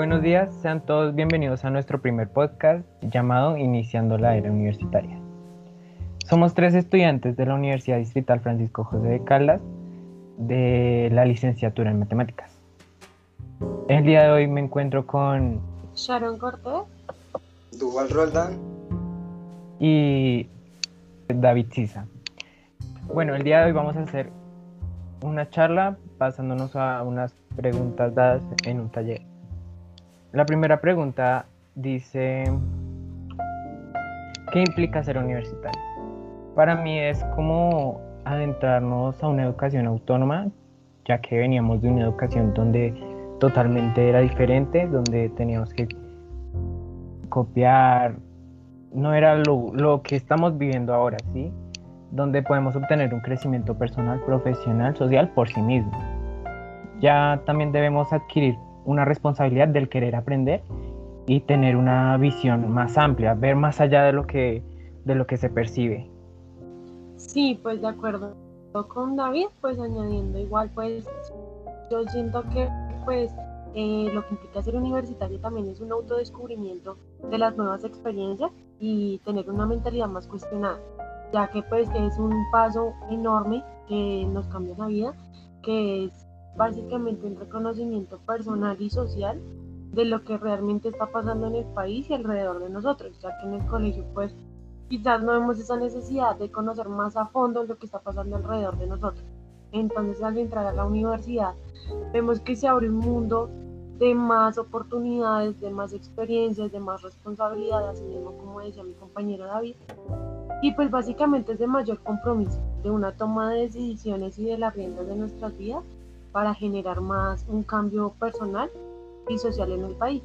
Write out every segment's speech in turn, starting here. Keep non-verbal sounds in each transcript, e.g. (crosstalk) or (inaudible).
Buenos días, sean todos bienvenidos a nuestro primer podcast llamado Iniciando la Era Universitaria. Somos tres estudiantes de la Universidad Distrital Francisco José de Caldas de la licenciatura en Matemáticas. El día de hoy me encuentro con Sharon Cortés, Duval Roldán y David Sisa. Bueno, el día de hoy vamos a hacer una charla basándonos a unas preguntas dadas en un taller. La primera pregunta dice, ¿qué implica ser universitario? Para mí es como adentrarnos a una educación autónoma, ya que veníamos de una educación donde totalmente era diferente, donde teníamos que copiar, no era lo, lo que estamos viviendo ahora, ¿sí? Donde podemos obtener un crecimiento personal, profesional, social por sí mismo. Ya también debemos adquirir una responsabilidad del querer aprender y tener una visión más amplia, ver más allá de lo que, de lo que se percibe. Sí, pues de acuerdo con David, pues añadiendo igual, pues yo siento que pues eh, lo que implica ser universitario también es un autodescubrimiento de las nuevas experiencias y tener una mentalidad más cuestionada, ya que pues es un paso enorme que nos cambia la vida, que es básicamente un reconocimiento personal y social de lo que realmente está pasando en el país y alrededor de nosotros, ya que en el colegio pues quizás no vemos esa necesidad de conocer más a fondo lo que está pasando alrededor de nosotros. Entonces al entrar a la universidad vemos que se abre un mundo de más oportunidades, de más experiencias, de más responsabilidades, así mismo como decía mi compañero David. Y pues básicamente es de mayor compromiso, de una toma de decisiones y de las riendas de nuestras vidas para generar más un cambio personal y social en el país.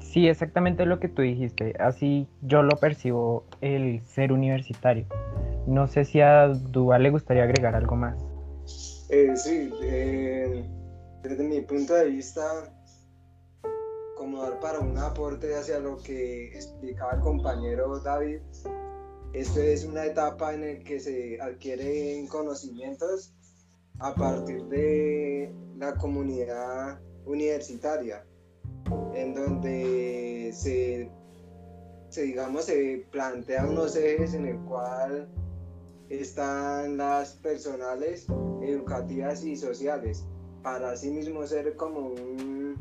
Sí, exactamente lo que tú dijiste. Así yo lo percibo el ser universitario. No sé si a Dual le gustaría agregar algo más. Eh, sí, eh, desde mi punto de vista, como dar para un aporte hacia lo que explicaba el compañero David, esto es una etapa en la que se adquieren conocimientos a partir de la comunidad universitaria, en donde se, digamos, se plantean unos ejes en el cual están las personales, educativas y sociales, para sí mismo ser como un,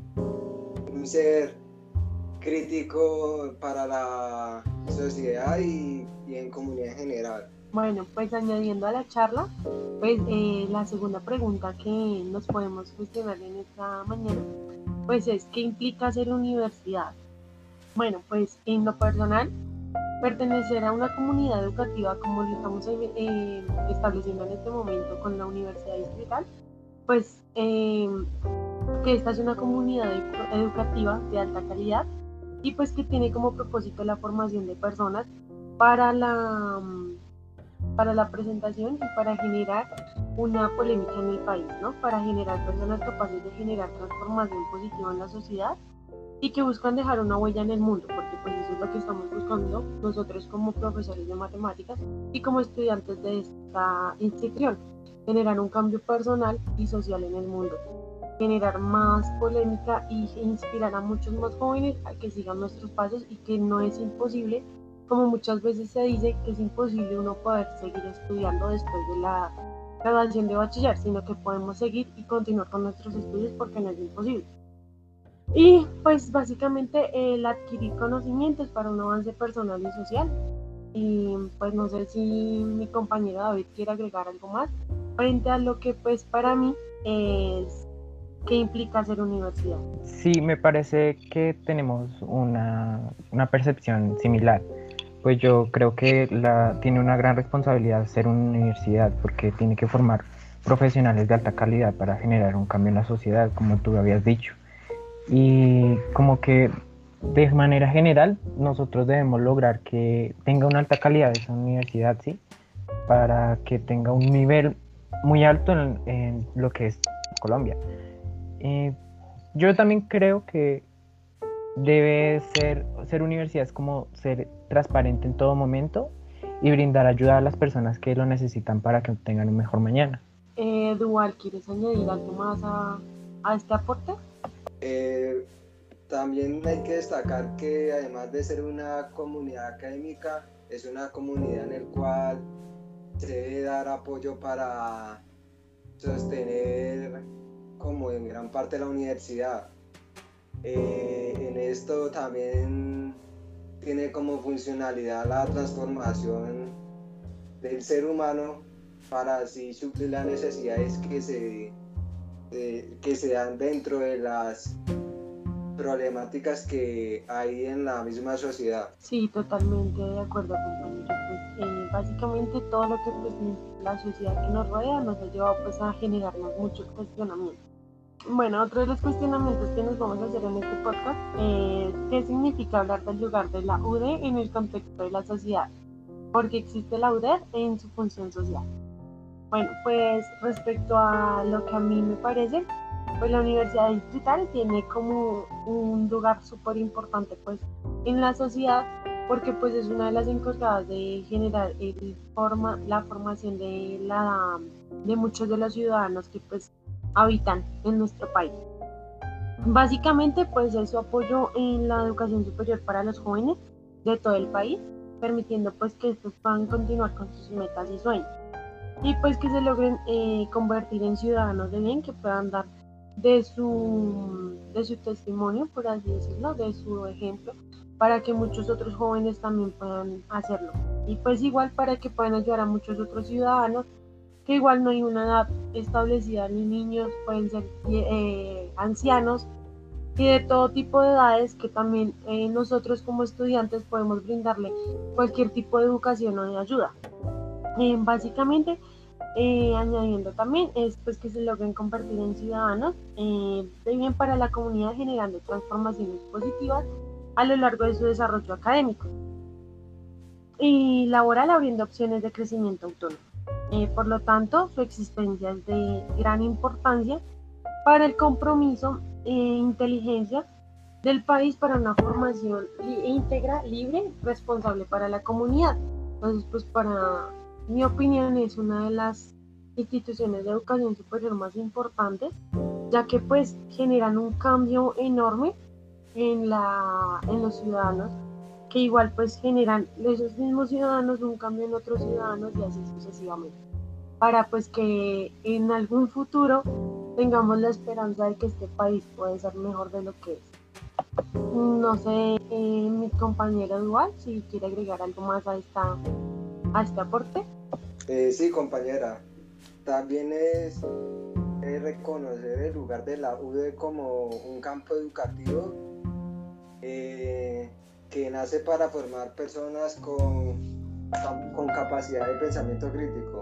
un ser crítico para la sociedad y, y en comunidad en general. Bueno, pues añadiendo a la charla, pues eh, la segunda pregunta que nos podemos cuestionar en esta mañana, pues es ¿qué implica ser universidad? Bueno, pues en lo personal, pertenecer a una comunidad educativa como lo estamos eh, estableciendo en este momento con la Universidad Distrital, pues em, que esta es una comunidad educativa de alta calidad y pues que tiene como propósito la formación de personas para la para la presentación y para generar una polémica en el país, ¿no? Para generar personas capaces de generar transformación positiva en la sociedad y que buscan dejar una huella en el mundo, porque pues eso es lo que estamos buscando nosotros como profesores de matemáticas y como estudiantes de esta institución, generar un cambio personal y social en el mundo, generar más polémica y inspirar a muchos más jóvenes a que sigan nuestros pasos y que no es imposible como muchas veces se dice que es imposible uno poder seguir estudiando después de la graduación de bachiller, sino que podemos seguir y continuar con nuestros estudios porque no es imposible. Y pues básicamente el adquirir conocimientos para un avance personal y social. Y pues no sé si mi compañero David quiere agregar algo más frente a lo que pues para mí es qué implica ser universidad. Sí, me parece que tenemos una, una percepción similar pues yo creo que la, tiene una gran responsabilidad ser una universidad porque tiene que formar profesionales de alta calidad para generar un cambio en la sociedad, como tú habías dicho. Y como que de manera general nosotros debemos lograr que tenga una alta calidad esa universidad, ¿sí? Para que tenga un nivel muy alto en, lo que es Colombia. Eh, yo también creo que debe ser, ser universidad es como ser transparente en todo momento y brindar ayuda a las personas que lo necesitan para que tengan un mejor mañana. Eh, Dual, ¿quieres añadir algo más a, a este aporte? Eh, también hay que destacar que además de ser una comunidad académica, es una comunidad en el cual se debe dar apoyo para sostener como en gran parte la universidad. Eh, en esto también tiene como funcionalidad la transformación del ser humano para así suplir las necesidades que se, que se dan dentro de las problemáticas que hay en la misma sociedad. Sí, totalmente de acuerdo, compañero. Pues, eh, básicamente todo lo que pues, la sociedad que nos rodea nos ha llevado pues, a generarnos muchos cuestionamientos. Bueno, otro de los cuestionamientos que nos vamos a hacer en este podcast es qué significa hablar del lugar de la UD en el contexto de la sociedad, porque existe la UD en su función social. Bueno, pues respecto a lo que a mí me parece, pues la Universidad Distrital tiene como un lugar súper importante pues en la sociedad porque pues es una de las encargadas de generar el forma, la formación de, la, de muchos de los ciudadanos que pues habitan en nuestro país. Básicamente pues es su apoyo en la educación superior para los jóvenes de todo el país, permitiendo pues que estos puedan continuar con sus metas y sueños y pues que se logren eh, convertir en ciudadanos de bien que puedan dar de su, de su testimonio, por así decirlo, de su ejemplo, para que muchos otros jóvenes también puedan hacerlo. Y pues igual para que puedan ayudar a muchos otros ciudadanos, que igual no hay una edad establecida, ni niños, pueden ser eh, ancianos y de todo tipo de edades que también eh, nosotros como estudiantes podemos brindarle cualquier tipo de educación o de ayuda. Básicamente, eh, añadiendo también es pues que se logren convertir en ciudadanos de bien para la comunidad generando transformaciones positivas a lo largo de su desarrollo académico y laboral abriendo opciones de crecimiento autónomo. Eh, por lo tanto, su existencia es de gran importancia para el compromiso e inteligencia del país para una formación íntegra, libre, responsable para la comunidad. Entonces, pues para mi opinión es una de las instituciones de educación superior más importantes, ya que pues generan un cambio enorme en, la, en los ciudadanos, igual pues generan esos mismos ciudadanos un cambio en otros ciudadanos y así sucesivamente, para pues que en algún futuro tengamos la esperanza de que este país puede ser mejor de lo que es. No sé, eh, mi compañera Dual, si quiere agregar algo más a, esta, a este aporte. Eh, sí, compañera. También es, reconocer el lugar de la UD como un campo educativo eh, que nace para formar personas con, con capacidad de pensamiento crítico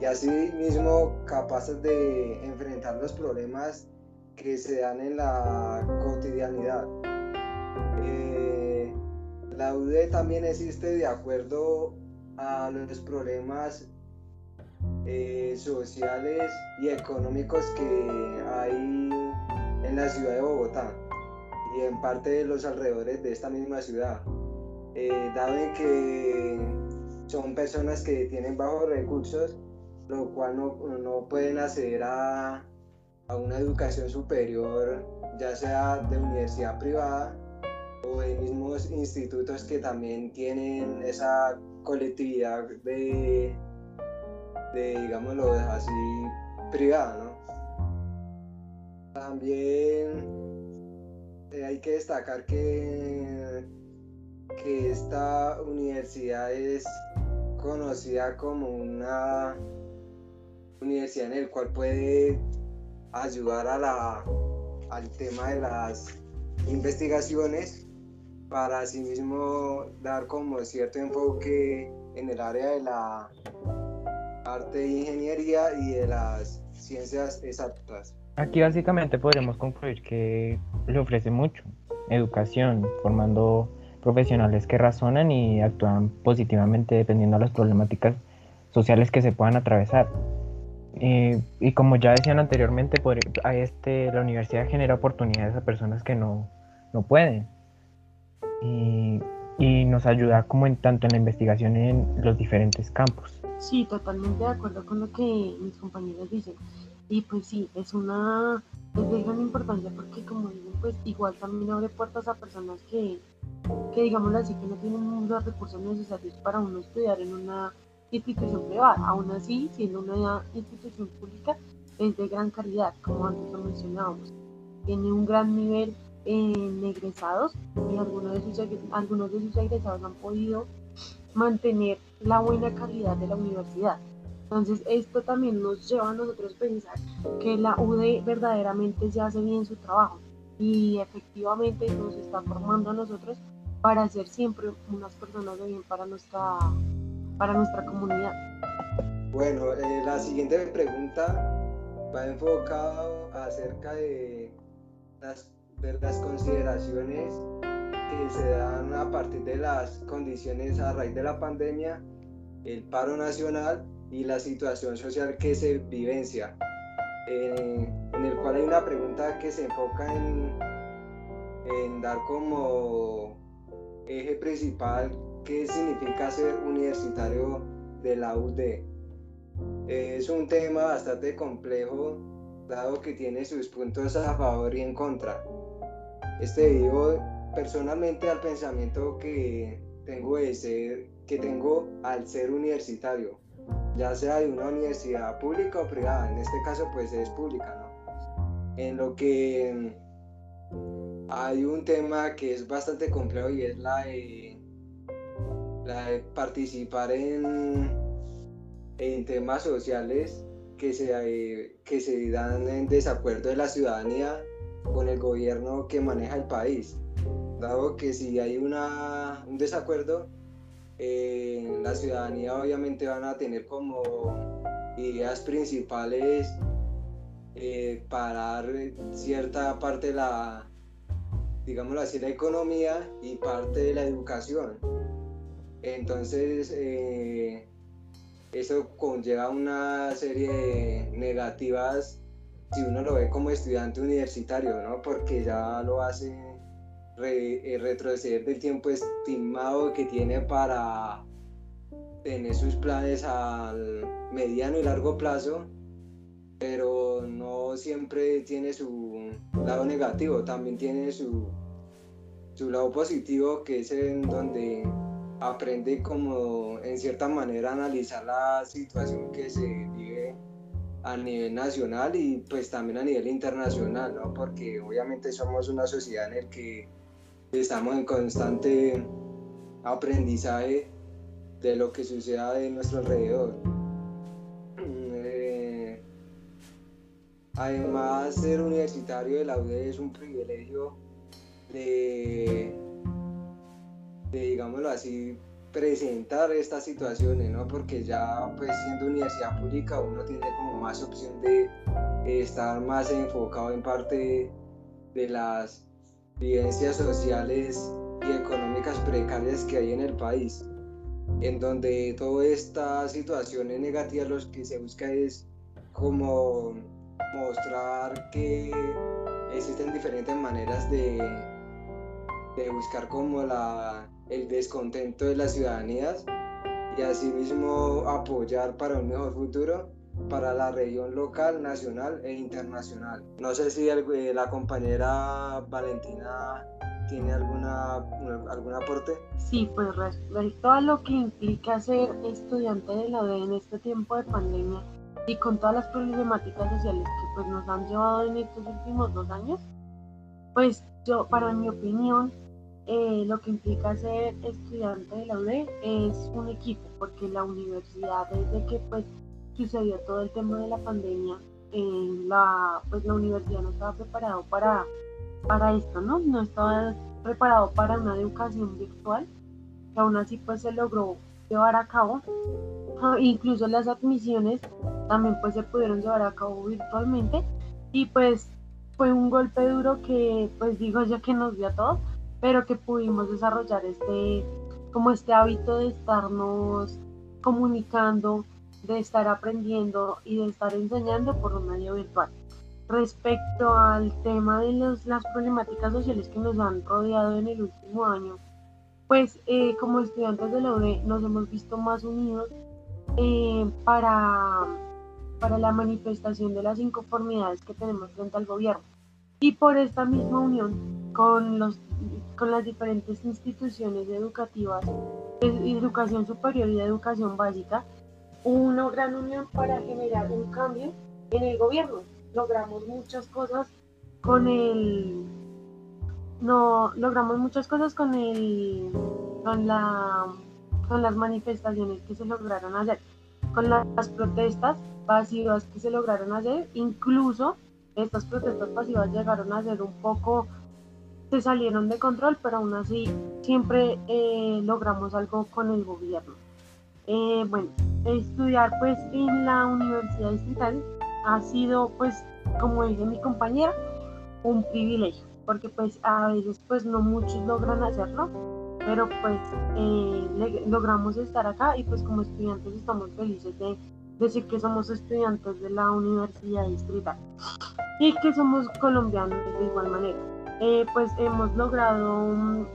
y así mismo capaces de enfrentar los problemas que se dan en la cotidianidad. Eh, la UD también existe de acuerdo a los problemas eh, sociales y económicos que hay en la ciudad de Bogotá y en parte de los alrededores de esta misma ciudad. Eh, dado que son personas que tienen bajos recursos, lo cual no, no pueden acceder a, a una educación superior, ya sea de universidad privada o de mismos institutos que también tienen esa colectividad de, de digámoslo así, privada, ¿no? También que destacar que, que esta universidad es conocida como una universidad en el cual puede ayudar a la, al tema de las investigaciones para asimismo dar como cierto enfoque en el área de la arte e ingeniería y de las ciencias exactas. Aquí básicamente podremos concluir que le ofrece mucho, educación, formando profesionales que razonan y actúan positivamente dependiendo de las problemáticas sociales que se puedan atravesar. Eh, y como ya decían anteriormente, por, a este, la universidad genera oportunidades a personas que no, no pueden y, y, nos ayuda como en tanto en la investigación en los diferentes campos. Sí, totalmente de acuerdo con lo que mis compañeros dicen. Y pues sí, es una es de gran importancia porque como digo, pues igual también abre puertas a personas que, que digámoslo así, que no tienen los recursos necesarios para uno estudiar en una institución privada. Aún así, siendo una institución pública, es de gran calidad, como antes lo mencionábamos. Tiene un gran nivel en egresados y algunos de, sus, algunos de sus egresados han podido mantener la buena calidad de la universidad. Entonces, esto también nos lleva a nosotros a pensar que la UD verdaderamente se hace bien su trabajo y efectivamente nos está formando a nosotros para ser siempre unas personas de bien para nuestra, para nuestra comunidad. Bueno, eh, la siguiente pregunta va enfocado acerca de las, de las consideraciones que se dan a partir de las condiciones a raíz de la pandemia, el paro nacional y la situación social que se vivencia, eh, en el cual hay una pregunta que se enfoca en, en dar como eje principal qué significa ser universitario de la UD. Es un tema bastante complejo, dado que tiene sus puntos a favor y en contra. Este debido personalmente al pensamiento que tengo de ser, que tengo al ser universitario ya sea de una universidad pública o privada, en este caso pues es pública, ¿no? En lo que hay un tema que es bastante complejo y es la de, la de participar en, en temas sociales que se, que se dan en desacuerdo de la ciudadanía con el gobierno que maneja el país. Dado que si hay una, un desacuerdo, eh, la ciudadanía obviamente van a tener como ideas principales eh, para dar cierta parte de la, digámoslo así, la economía y parte de la educación. Entonces, eh, eso conlleva una serie de negativas si uno lo ve como estudiante universitario, ¿no? Porque ya lo hace eh, retroceder del tiempo estimado que tiene para tener sus planes al mediano y largo plazo, pero no siempre tiene su lado negativo, también tiene su, su lado positivo, que es en donde aprende como en cierta manera analizar la situación que se vive a nivel nacional y pues también a nivel internacional, ¿no? Porque obviamente somos una sociedad en la que estamos en constante aprendizaje de lo que suceda de nuestro alrededor. Eh, además, ser universitario de la UDE es un privilegio de, de, digámoslo así, presentar estas situaciones, ¿no? Porque ya, pues, siendo universidad pública, uno tiene como más opción de estar más enfocado en parte de las vivencias sociales y económicas precarias que hay en el país, en donde toda esta situación es negativa, lo que se busca es como mostrar que existen diferentes maneras de, de buscar como la, el descontento de las ciudadanías y asimismo apoyar para un mejor futuro para la región local, nacional e internacional. No sé si eh, la compañera Valentina tiene alguna, algún aporte. Sí, pues respecto a lo que implica ser estudiante de la UD en este tiempo de pandemia y con todas las problemáticas sociales que pues nos han llevado en estos últimos dos años, pues yo, para mi opinión, eh, lo que implica ser estudiante de la UD es un equipo, porque la universidad desde que pues sucedió todo el tema de la pandemia, en la, pues la universidad no estaba preparado para, para esto, ¿no? No estaba preparado para una educación virtual, que aún así pues se logró llevar a cabo. Ah, incluso las admisiones también pues se pudieron llevar a cabo virtualmente y pues fue un golpe duro que pues digo yo que nos dio a todos, pero que pudimos desarrollar este como este hábito de estarnos comunicando, de estar aprendiendo y de estar enseñando por un medio virtual. Respecto al tema de los, las problemáticas sociales que nos han rodeado en el último año, pues eh, como estudiantes de la UNE nos hemos visto más unidos eh, para, para la manifestación de las inconformidades que tenemos frente al gobierno. Y por esta misma unión con, los, con las diferentes instituciones educativas, de educación superior y educación básica, una gran unión para generar un cambio en el gobierno. Logramos muchas cosas con el no logramos muchas cosas con el con la con las manifestaciones que se lograron hacer, con las protestas pasivas que se lograron hacer, incluso estas protestas pasivas llegaron a ser un poco, se salieron de control, pero aún así siempre eh, logramos algo con el gobierno. Eh, bueno, estudiar pues en la Universidad Distrital ha sido pues, como dice mi compañera, un privilegio, porque pues a veces pues no muchos logran hacerlo, pero pues eh, logramos estar acá y pues como estudiantes estamos felices de decir que somos estudiantes de la Universidad Distrital y que somos colombianos de igual manera. Eh, pues hemos logrado mm,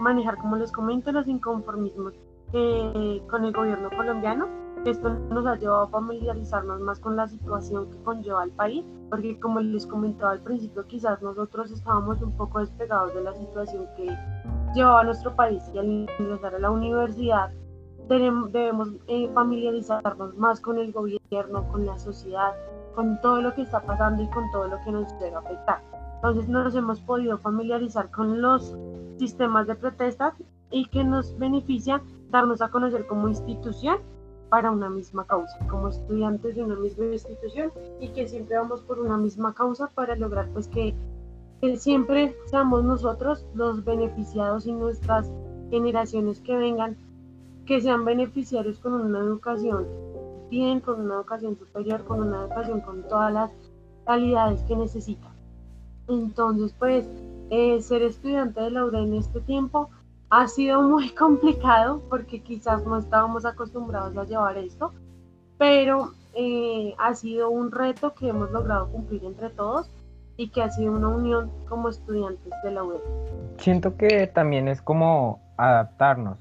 manejar, como les comento, los inconformismos eh, con el gobierno colombiano. Esto nos ha llevado a familiarizarnos más con la situación que conlleva el país, porque como les comentaba al principio, quizás nosotros estábamos un poco despegados de la situación que llevaba nuestro país y al ingresar a la universidad debemos eh, familiarizarnos más con el gobierno, con la sociedad, con todo lo que está pasando y con todo lo que nos debe afectar. Entonces nos hemos podido familiarizar con los sistemas de protesta y que nos beneficia darnos a conocer como institución para una misma causa, como estudiantes de una misma institución y que siempre vamos por una misma causa para lograr pues que, que siempre seamos nosotros los beneficiados y nuestras generaciones que vengan que sean beneficiarios con una educación bien, con una educación superior, con una educación con todas las calidades que necesitan. Entonces, pues, eh, ser estudiante de la UDE en este tiempo ha sido muy (laughs) complicado porque quizás no estábamos acostumbrados a llevar esto, pero eh, ha sido un reto que hemos logrado cumplir entre todos y que ha sido una unión como estudiantes de la UDE. Siento que también es como adaptarnos,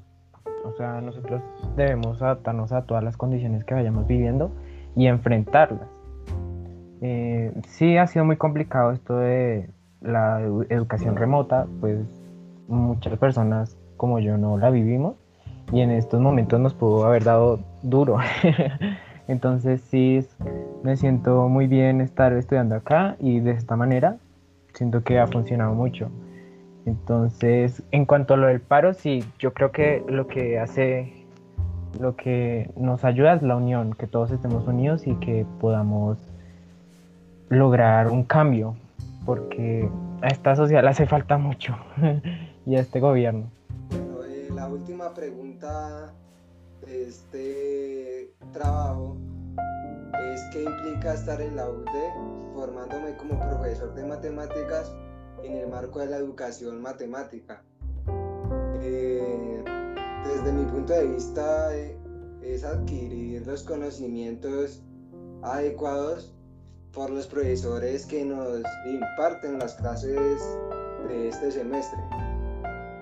o sea, nosotros debemos adaptarnos a todas las condiciones que vayamos viviendo y enfrentarlas. Eh, sí ha sido muy complicado esto de la educación remota, pues muchas personas como yo no la vivimos y en estos momentos nos pudo haber dado duro. (laughs) Entonces sí, me siento muy bien estar estudiando acá y de esta manera siento que ha funcionado mucho. Entonces, en cuanto a lo del paro, sí, yo creo que lo que hace, lo que nos ayuda es la unión, que todos estemos unidos y que podamos lograr un cambio, porque a esta sociedad le hace falta mucho (laughs) y a este gobierno. La última pregunta de este trabajo es qué implica estar en la UDE formándome como profesor de matemáticas en el marco de la educación matemática. Eh, desde mi punto de vista eh, es adquirir los conocimientos adecuados por los profesores que nos imparten las clases de este semestre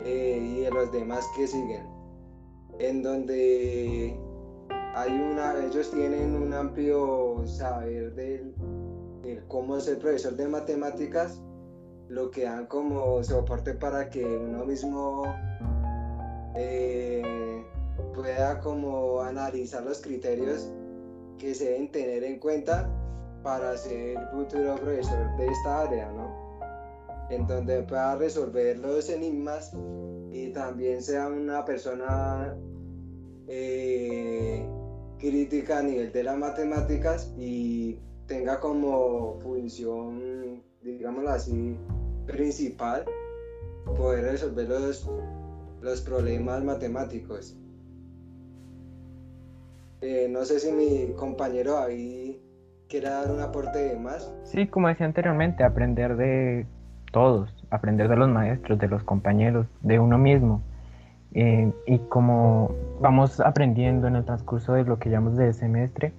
eh, y de los demás que siguen, en donde hay una, ellos tienen un amplio saber del, cómo ser profesor de matemáticas lo que dan como soporte para que uno mismo eh, pueda como analizar los criterios que se deben tener en cuenta para ser futuro profesor de esta área, ¿no? En donde pueda resolver los enigmas y también sea una persona eh, crítica a nivel de las matemáticas y tenga como función, digámoslo así, principal poder resolver los, los problemas matemáticos. Eh, no sé si mi compañero ahí quiere dar un aporte más. Sí, como decía anteriormente, aprender de todos, aprender de los maestros, de los compañeros, de uno mismo. Eh, y como vamos aprendiendo en el transcurso de lo que llamamos de semestre,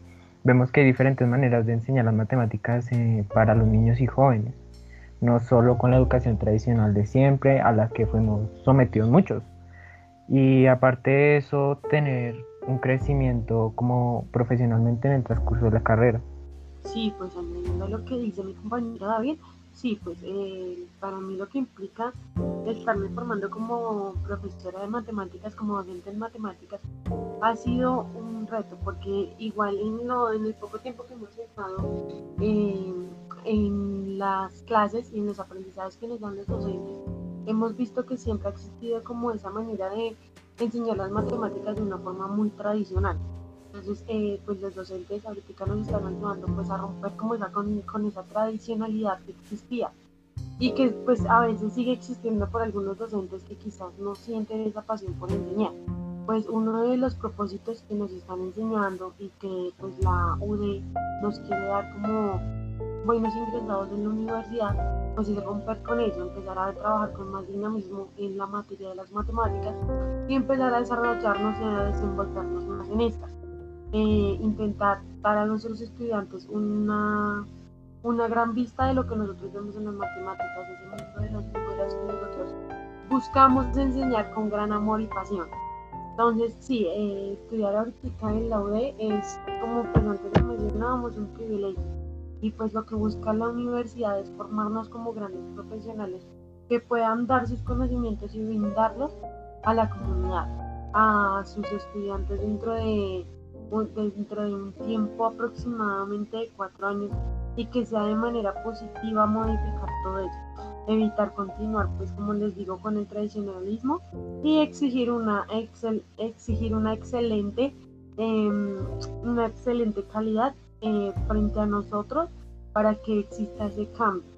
vemos que hay diferentes maneras de enseñar las matemáticas eh, para los niños y jóvenes no solo con la educación tradicional de siempre a la que fuimos sometidos muchos. Y aparte de eso, tener un crecimiento como profesionalmente en el transcurso de la carrera. sí, pues añadiendo lo que dice mi compañero David, sí, pues eh, para mí lo que implica estarme formando como profesora de matemáticas, como docente en matemáticas, ha sido un reto, porque igual en, lo, en el poco tiempo que hemos estado en las clases y en los aprendizajes que nos dan los docentes, hemos visto que siempre ha existido como esa manera de enseñar las matemáticas de una forma muy tradicional. Entonces, eh, pues los docentes ahorita nos están ayudando pues a romper como esa, con, con, esa tradicionalidad que existía y que pues a veces sigue existiendo por algunos docentes que quizás no sienten esa pasión por enseñar. Pues uno de los propósitos que nos están enseñando y que pues la UD nos quiere dar como buenos ingresados en la universidad, pues es romper con eso, empezar a trabajar con más dinamismo en la materia de las matemáticas y empezar a desarrollarnos y a desenvolvernos más en estas. Eh, intentar dar a nuestros estudiantes una, una gran vista de lo que nosotros vemos en las matemáticas, ese mundo de los números que nosotros buscamos enseñar con gran amor y pasión. Entonces, sí, eh, estudiar ahorita en la UD es, como pues antes mencionábamos, un privilegio y pues lo que busca la universidad es formarnos como grandes profesionales que puedan dar sus conocimientos y brindarlos a la comunidad, a sus estudiantes dentro de, dentro de un tiempo aproximadamente de cuatro años y que sea de manera positiva modificar todo eso, evitar continuar pues como les digo con el tradicionalismo y exigir una, excel, exigir una excelente em, una excelente calidad eh, frente a nosotros para que exista ese cambio,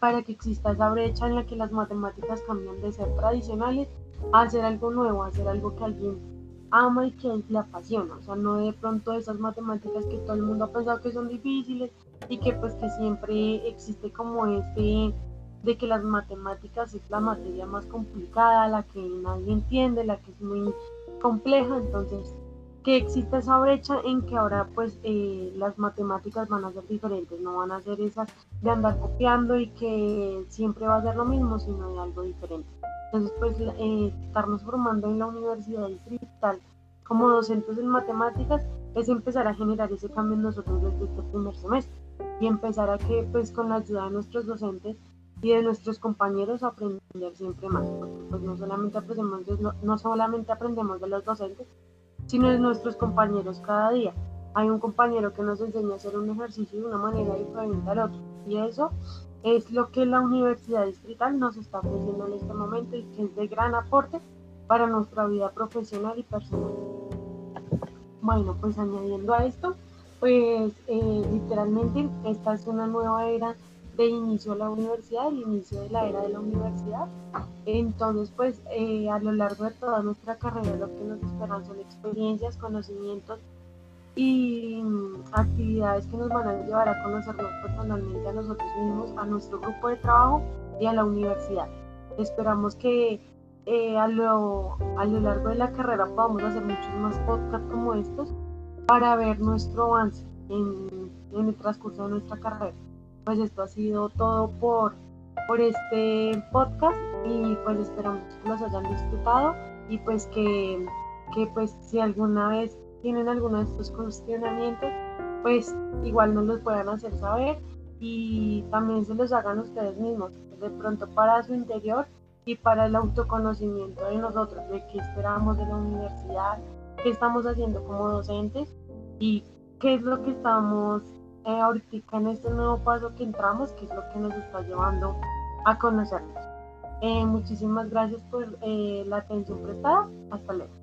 para que exista esa brecha en la que las matemáticas cambian de ser tradicionales a hacer algo nuevo, a hacer algo que alguien ama y que le apasiona, o sea, no de pronto esas matemáticas que todo el mundo ha pensado que son difíciles y que pues que siempre existe como este de que las matemáticas es la materia más complicada, la que nadie entiende, la que es muy compleja, entonces que exista esa brecha en que ahora pues eh, las matemáticas van a ser diferentes, no van a ser esas de andar copiando y que siempre va a ser lo mismo, sino de algo diferente. Entonces pues eh, estarnos formando en la universidad distrital como docentes en matemáticas es empezar a generar ese cambio en nosotros desde este primer semestre y empezar a que pues con la ayuda de nuestros docentes y de nuestros compañeros aprender siempre más, porque pues no solamente aprendemos no solamente aprendemos de los docentes, sino de nuestros compañeros cada día. Hay un compañero que nos enseña a hacer un ejercicio de una manera diferente al otro y eso es lo que la Universidad Distrital nos está ofreciendo en este momento y que es de gran aporte para nuestra vida profesional y personal. Bueno, pues añadiendo a esto, pues eh, literalmente esta es una nueva era de inicio a la universidad, el inicio de la era de la universidad. Entonces, pues eh, a lo largo de toda nuestra carrera lo que nos esperan son experiencias, conocimientos y mm, actividades que nos van a llevar a conocernos personalmente a nosotros mismos, a nuestro grupo de trabajo y a la universidad. Esperamos que eh, a, lo, a lo largo de la carrera podamos hacer muchos más podcasts como estos para ver nuestro avance en, en el transcurso de nuestra carrera pues esto ha sido todo por, por este podcast y pues esperamos que los hayan disfrutado y pues que, que pues si alguna vez tienen alguno de estos cuestionamientos, pues igual nos los puedan hacer saber y también se los hagan ustedes mismos, de pronto para su interior y para el autoconocimiento de nosotros, de qué esperamos de la universidad, qué estamos haciendo como docentes y qué es lo que estamos eh, ahorita en este nuevo paso que entramos, que es lo que nos está llevando a conocernos. Eh, muchísimas gracias por eh, la atención prestada. Hasta luego.